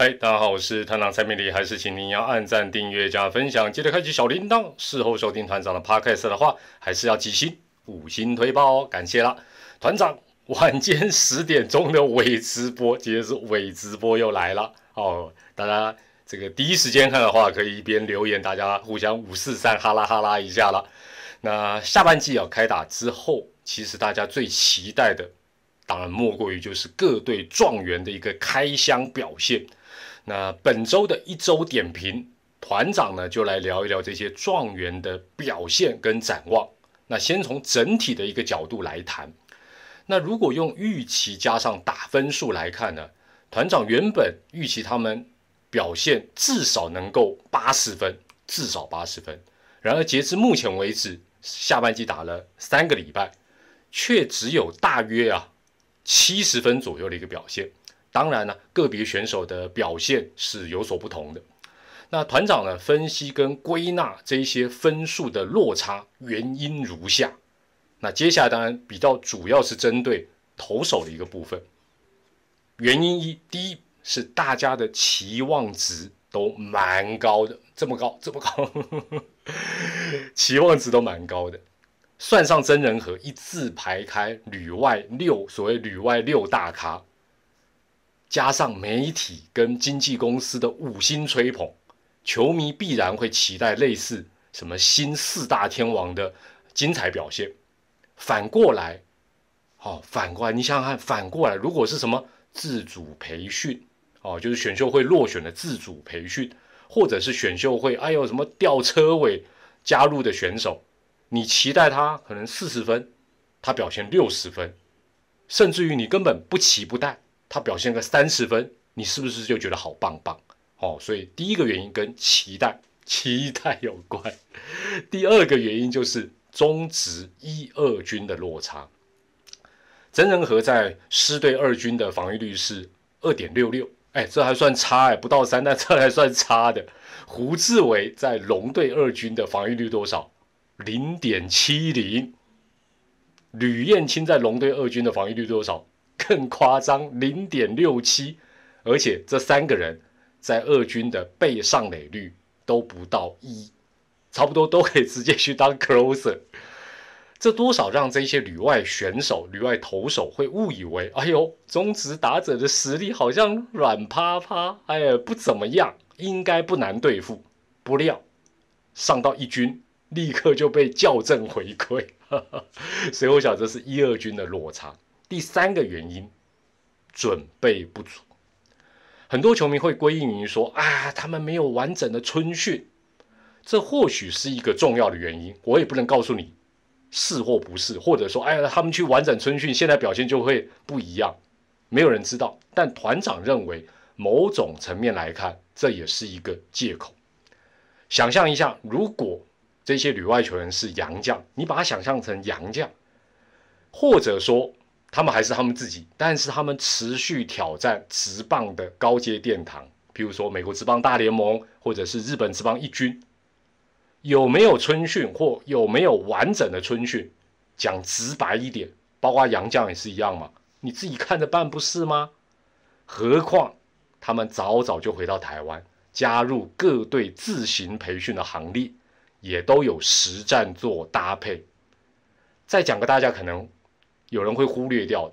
嗨，大家好，我是团长蔡明礼，还是请您要按赞、订阅、加分享，记得开启小铃铛。事后收听团长的 podcast 的话，还是要记星五星推报哦，感谢啦。团长晚间十点钟的伪直播，今天是伪直播又来了哦。大家这个第一时间看的话，可以一边留言，大家互相五四三哈拉哈拉一下了。那下半季啊开打之后，其实大家最期待的，当然莫过于就是各队状元的一个开箱表现。那本周的一周点评，团长呢就来聊一聊这些状元的表现跟展望。那先从整体的一个角度来谈。那如果用预期加上打分数来看呢，团长原本预期他们表现至少能够八十分，至少八十分。然而截至目前为止，下半季打了三个礼拜，却只有大约啊七十分左右的一个表现。当然呢，个别选手的表现是有所不同的。那团长呢，分析跟归纳这些分数的落差原因如下。那接下来当然比较主要是针对投手的一个部分。原因一，第一是大家的期望值都蛮高的，这么高，这么高，期望值都蛮高的。算上真人和一字排开，旅外六，所谓旅外六大咖。加上媒体跟经纪公司的五星吹捧，球迷必然会期待类似什么新四大天王的精彩表现。反过来，哦，反过来，你想想看，反过来，如果是什么自主培训，哦，就是选秀会落选的自主培训，或者是选秀会，哎呦，什么吊车尾加入的选手，你期待他可能四十分，他表现六十分，甚至于你根本不期不待。他表现个三十分，你是不是就觉得好棒棒？哦，所以第一个原因跟期待、期待有关。第二个原因就是中职一二军的落差。真人和在师队二军的防御率是二点六六，哎，这还算差哎，不到三，但这还算差的。胡志伟在龙队二军的防御率多少？零点七零。吕彦青在龙队二军的防御率多少？更夸张，零点六七，而且这三个人在二军的被上垒率都不到一，差不多都可以直接去当 closer。这多少让这些旅外选手、旅外投手会误以为，哎呦，中职打者的实力好像软趴趴，哎呀，不怎么样，应该不难对付。不料上到一军，立刻就被校正回归。所以我想，这是一二军的落差。第三个原因，准备不足。很多球迷会归因于说啊，他们没有完整的春训，这或许是一个重要的原因。我也不能告诉你是或不是，或者说，哎呀，他们去完整春训，现在表现就会不一样。没有人知道。但团长认为，某种层面来看，这也是一个借口。想象一下，如果这些旅外球员是洋将，你把他想象成洋将，或者说。他们还是他们自己，但是他们持续挑战职棒的高阶殿堂，比如说美国职棒大联盟，或者是日本职棒一军，有没有春训或有没有完整的春训？讲直白一点，包括杨将也是一样嘛，你自己看着办不是吗？何况他们早早就回到台湾，加入各队自行培训的行列，也都有实战做搭配。再讲个大家可能。有人会忽略掉，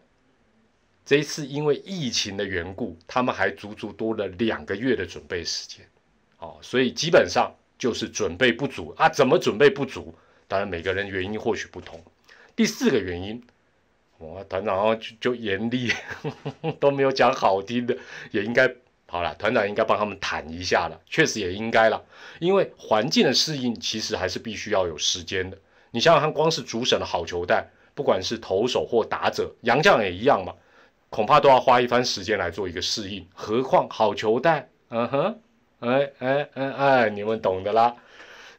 这一次因为疫情的缘故，他们还足足多了两个月的准备时间，哦，所以基本上就是准备不足啊。怎么准备不足？当然每个人原因或许不同。第四个原因，我团长就就严厉，都没有讲好听的，也应该好了。团长应该帮他们谈一下了，确实也应该了，因为环境的适应其实还是必须要有时间的。你想想看，光是主审的好球带。不管是投手或打者，杨将也一样嘛，恐怕都要花一番时间来做一个适应。何况好球带，嗯哼，哎哎哎哎，你们懂的啦。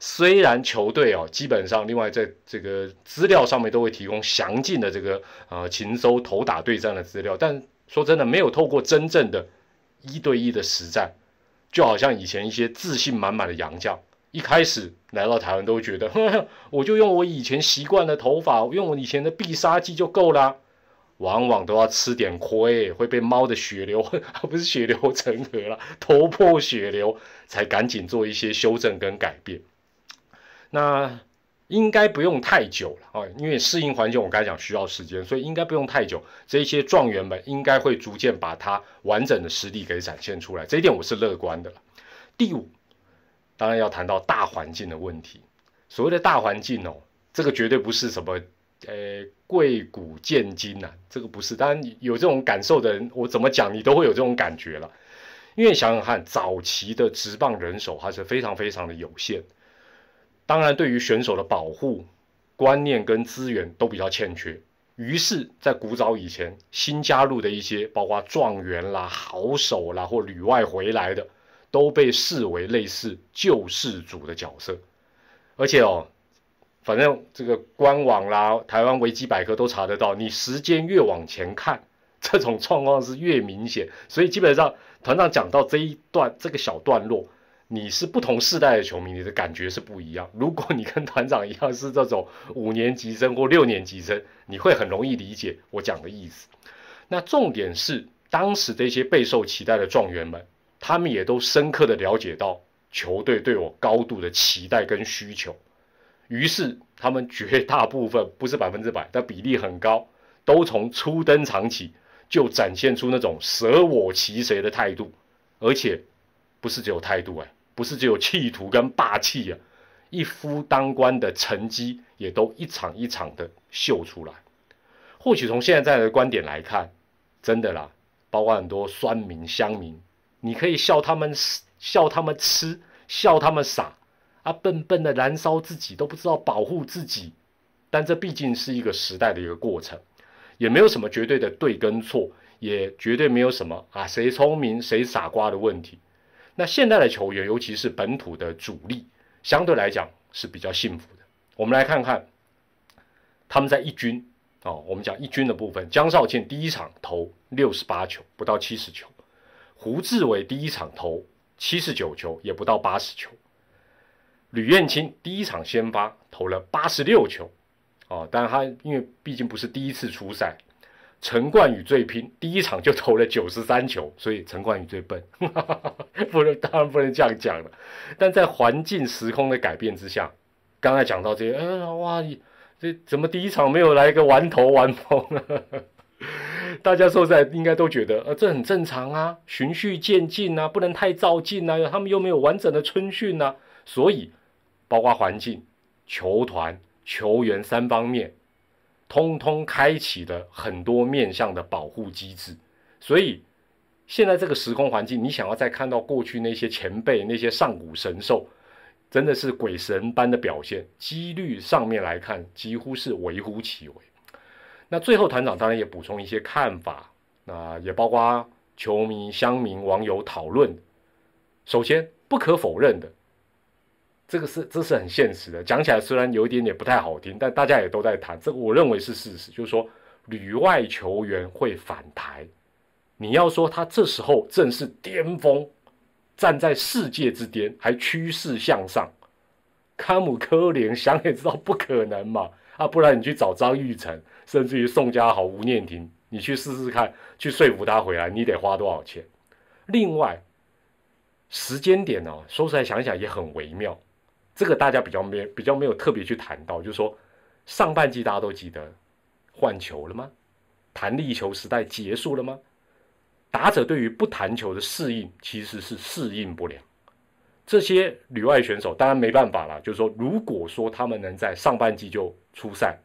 虽然球队哦，基本上另外在这个资料上面都会提供详尽的这个呃禽收投打对战的资料，但说真的，没有透过真正的一对一的实战，就好像以前一些自信满满的洋将。一开始来到台湾都觉得，我就用我以前习惯的头发，用我以前的必杀技就够了。往往都要吃点亏，会被猫的血流，不是血流成河了，头破血流，才赶紧做一些修正跟改变。那应该不用太久了啊，因为适应环境，我刚才讲需要时间，所以应该不用太久。这些状元们应该会逐渐把它完整的实力给展现出来，这一点我是乐观的。第五，当然要谈到大环境的问题。所谓的大环境哦，这个绝对不是什么。呃，贵古见今呐，这个不是。当然有这种感受的人，我怎么讲你都会有这种感觉了。因为想想看，早期的职棒人手还是非常非常的有限。当然，对于选手的保护观念跟资源都比较欠缺。于是，在古早以前，新加入的一些，包括状元啦、好手啦或旅外回来的，都被视为类似救世主的角色。而且哦。反正这个官网啦，台湾维基百科都查得到。你时间越往前看，这种状况是越明显。所以基本上团长讲到这一段这个小段落，你是不同世代的球迷，你的感觉是不一样。如果你跟团长一样是这种五年级生或六年级生，你会很容易理解我讲的意思。那重点是当时这些备受期待的状元们，他们也都深刻的了解到球队对我高度的期待跟需求。于是，他们绝大部分不是百分之百，但比例很高，都从初登场起就展现出那种舍我其谁的态度，而且不是只有态度哎，不是只有企图跟霸气啊，一夫当关的成绩也都一场一场的秀出来。或许从现在的观点来看，真的啦，包括很多酸民乡民，你可以笑他们笑他们痴，笑他们傻。啊笨笨的燃烧自己，都不知道保护自己，但这毕竟是一个时代的一个过程，也没有什么绝对的对跟错，也绝对没有什么啊谁聪明谁傻瓜的问题。那现在的球员，尤其是本土的主力，相对来讲是比较幸福的。我们来看看他们在一军哦，我们讲一军的部分，江少庆第一场投六十八球，不到七十球；胡志伟第一场投七十九球，也不到八十球。吕彦青第一场先发投了八十六球，哦，但他因为毕竟不是第一次出赛。陈冠宇最拼，第一场就投了九十三球，所以陈冠宇最笨，不能当然不能这样讲了。但在环境时空的改变之下，刚才讲到这些，呃，哇，这怎么第一场没有来个完投完封呢？大家说在应该都觉得，呃，这很正常啊，循序渐进啊，不能太照进啊，他们又没有完整的春训啊，所以。包括环境、球团、球员三方面，通通开启了很多面向的保护机制。所以现在这个时空环境，你想要再看到过去那些前辈、那些上古神兽，真的是鬼神般的表现，几率上面来看，几乎是微乎其微。那最后团长当然也补充一些看法，那也包括球迷、乡民、网友讨论。首先，不可否认的。这个是这是很现实的，讲起来虽然有一点点不太好听，但大家也都在谈。这个我认为是事实，就是说旅外球员会反台。你要说他这时候正是巅峰，站在世界之巅，还趋势向上，康姆科连想也知道不可能嘛啊！不然你去找张玉成，甚至于宋家豪、吴念婷，你去试试看，去说服他回来，你得花多少钱？另外，时间点呢，说出来想想也很微妙。这个大家比较没比较没有特别去谈到，就是说上半季大家都记得换球了吗？弹力球时代结束了吗？打者对于不弹球的适应其实是适应不了。这些旅外选手当然没办法了，就是说如果说他们能在上半季就出赛，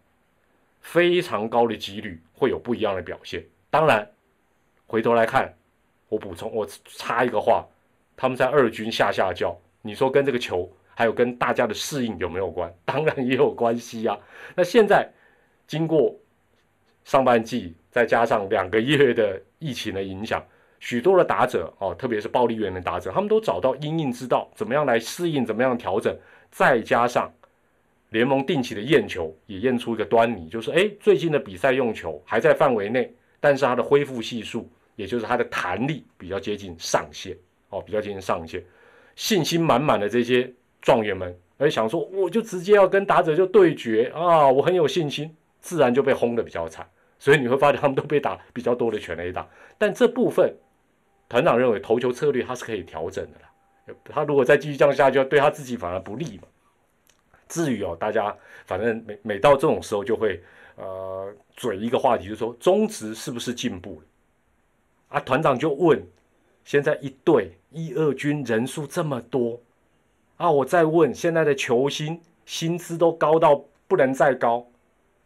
非常高的几率会有不一样的表现。当然回头来看，我补充我插一个话，他们在二军下下教，你说跟这个球。还有跟大家的适应有没有关？当然也有关系啊。那现在经过上半季，再加上两个月的疫情的影响，许多的打者哦，特别是暴力员的打者，他们都找到因应之道，怎么样来适应，怎么样调整。再加上联盟定期的验球，也验出一个端倪，就是哎，最近的比赛用球还在范围内，但是它的恢复系数，也就是它的弹力比较接近上限哦，比较接近上限，信心满满的这些。状元们，而想说，我就直接要跟打者就对决啊！我很有信心，自然就被轰的比较惨。所以你会发现他们都被打比较多的全垒打。但这部分团长认为投球策略他是可以调整的啦。他如果再继续这样下去，对他自己反而不利嘛。至于哦，大家反正每每到这种时候就会呃嘴一个话题，就说中职是不是进步了？啊，团长就问：现在一队一二军人数这么多啊，我再问现在的球星薪资都高到不能再高，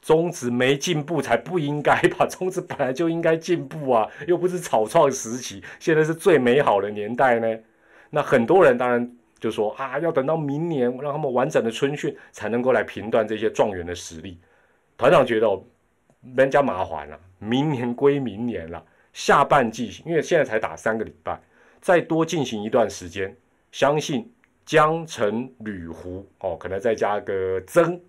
中职没进步才不应该吧？中职本来就应该进步啊，又不是草创时期，现在是最美好的年代呢。那很多人当然。就说啊，要等到明年让他们完整的春训才能够来评断这些状元的实力。团长觉得哦，人家麻烦了，明年归明年了，下半季因为现在才打三个礼拜，再多进行一段时间，相信江城吕湖哦，可能再加个曾，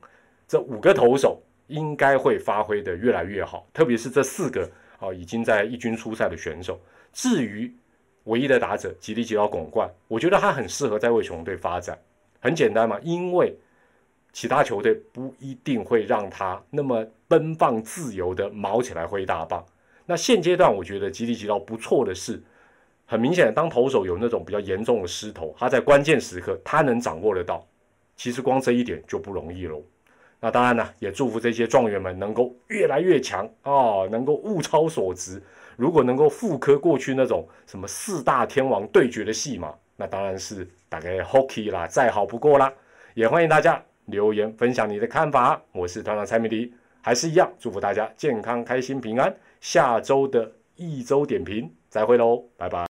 这五个投手应该会发挥的越来越好，特别是这四个哦已经在一军出赛的选手。至于唯一的打者吉利吉奥拱冠，我觉得他很适合在魏雄队发展。很简单嘛，因为其他球队不一定会让他那么奔放自由的毛起来挥大棒。那现阶段我觉得吉利吉奥不错的是，很明显，当投手有那种比较严重的失投，他在关键时刻他能掌握得到。其实光这一点就不容易喽。那当然呢，也祝福这些状元们能够越来越强啊，能够物超所值。如果能够复刻过去那种什么四大天王对决的戏码，那当然是大概 hockey 啦，再好不过啦。也欢迎大家留言分享你的看法。我是团长蔡明迪，还是一样祝福大家健康、开心、平安。下周的一周点评再会喽，拜拜。